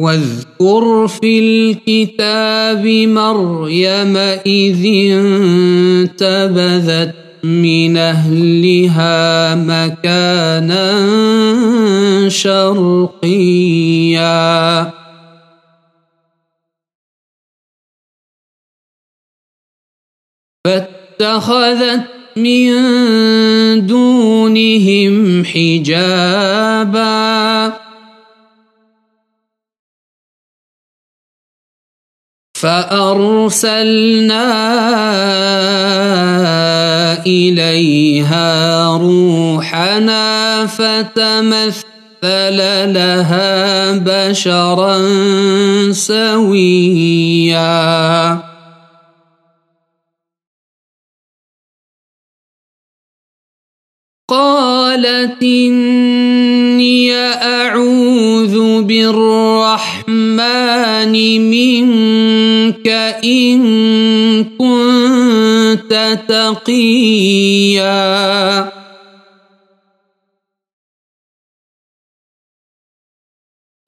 واذكر في الكتاب مريم إذ انتبذت من أهلها مكانا شرقيا. فاتخذت من دونهم حجابا. فأرسلنا إليها روحنا فتمثل لها بشرا سويا. قالت إني أعوذ بالرحمن منك. إن كنت تقيا.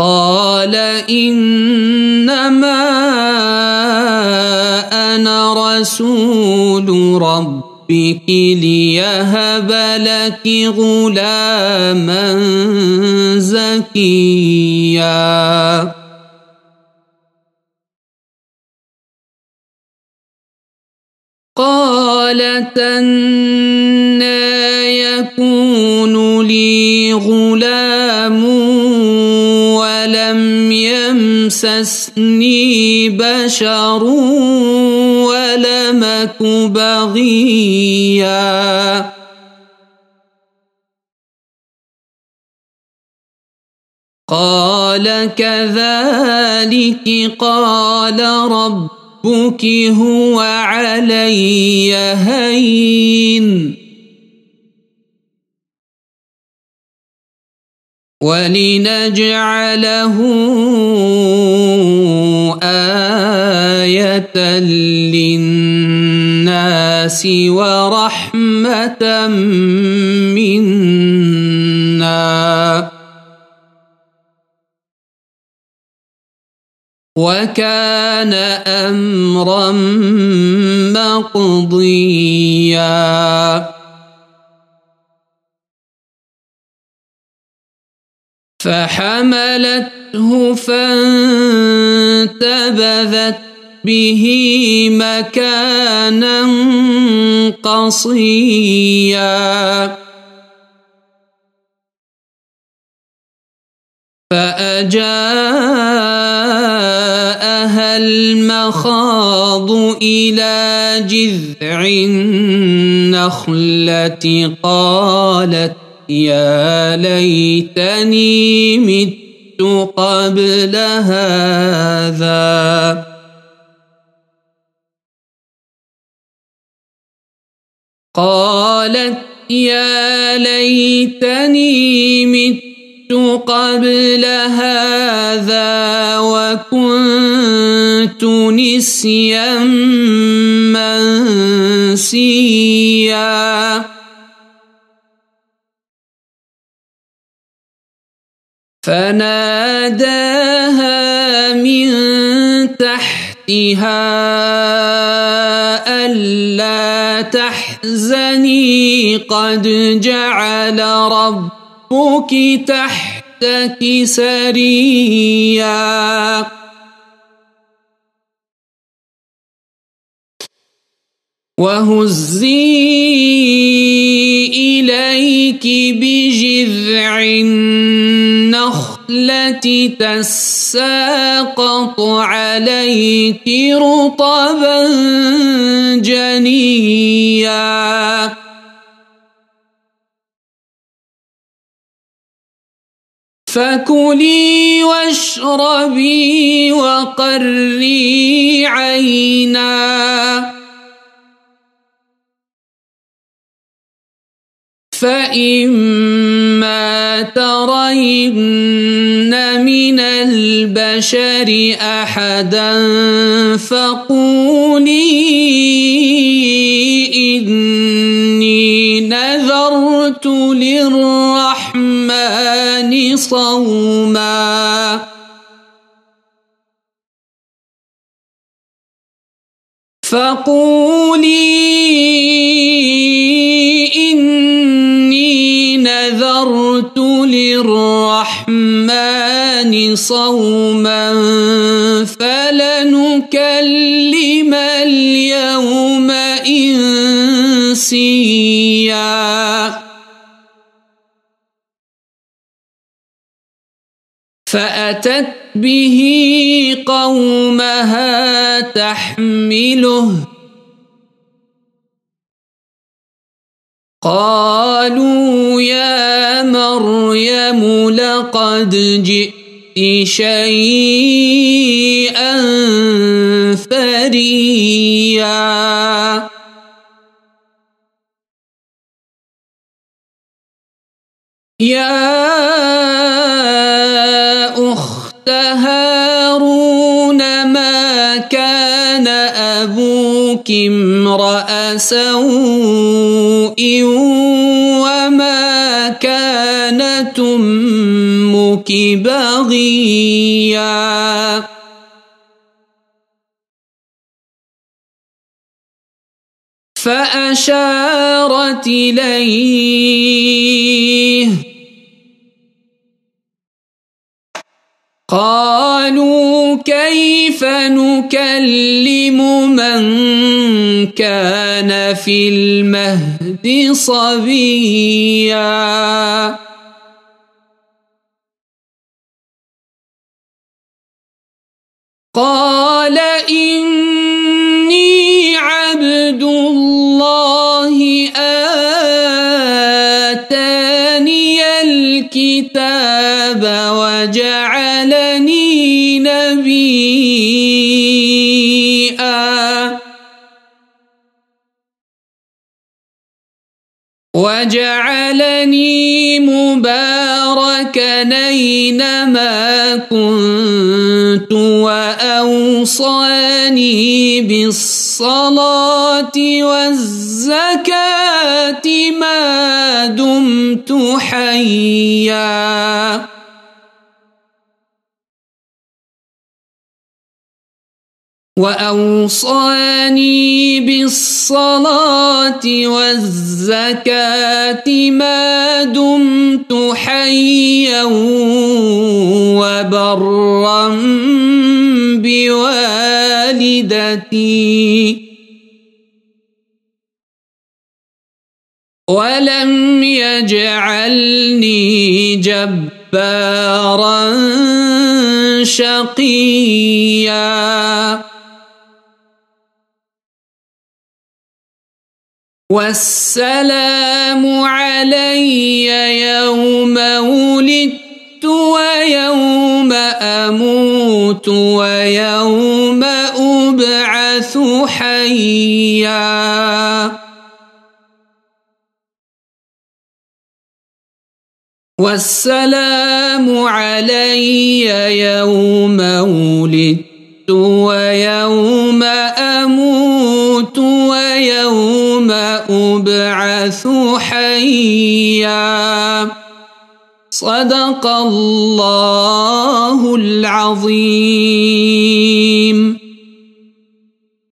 قال إنما أنا رسول رب ربك ليهب لك غلاما زكيا. قالت يكون لي غلام ولم يمسسني بشر ولمك بغيا قال كذلك قال ربك هو علي هين. ولنجعله آية للناس ورحمة منا وكان أمرا مقضيا. فحملته فانتبذت به مكانا قصيا. فأجاءها المخاض إلى جذع النخلة قالت يا ليتني مت قبل هذا. قالت يا ليتني مت قبل هذا وكنت نسيا منسيا. فناداها من تحتها ألا تحزني قد جعل ربك تحتك سريا. وهزي إليك بجذع النخلة تساقط عليك رطبا جنيا. فكلي واشربي وقري عينا. فإما ترين من البشر أحدا فقولي فقولي للرحمن صوما فلنكلم اليوم إنسيا. فأتت به قومها تحمله. قالوا يا مريم لقد جئت شيئا فريا. يا أبوك امرأ سوء وما كانت أمك بغيا. فأشارت إليه قالوا كيف نكلم من كان في المهد صبيا؟ قال إني عبد الله آتاني الكتاب وجعلني وجعلني مباركا اينما كنت وأوصاني بالصلاة والزكاة ما دمت حيا. وأوصاني بالصلاة والزكاة ما دمت حيا وبرا بوالدتي. ولم يجعلني جبارا شقيا. والسلام علي يوم ولدت ويوم أموت ويوم أبعث حيا. والسلام علي يوم ولدت ويوم أموت ابعث حيا. صدق الله العظيم.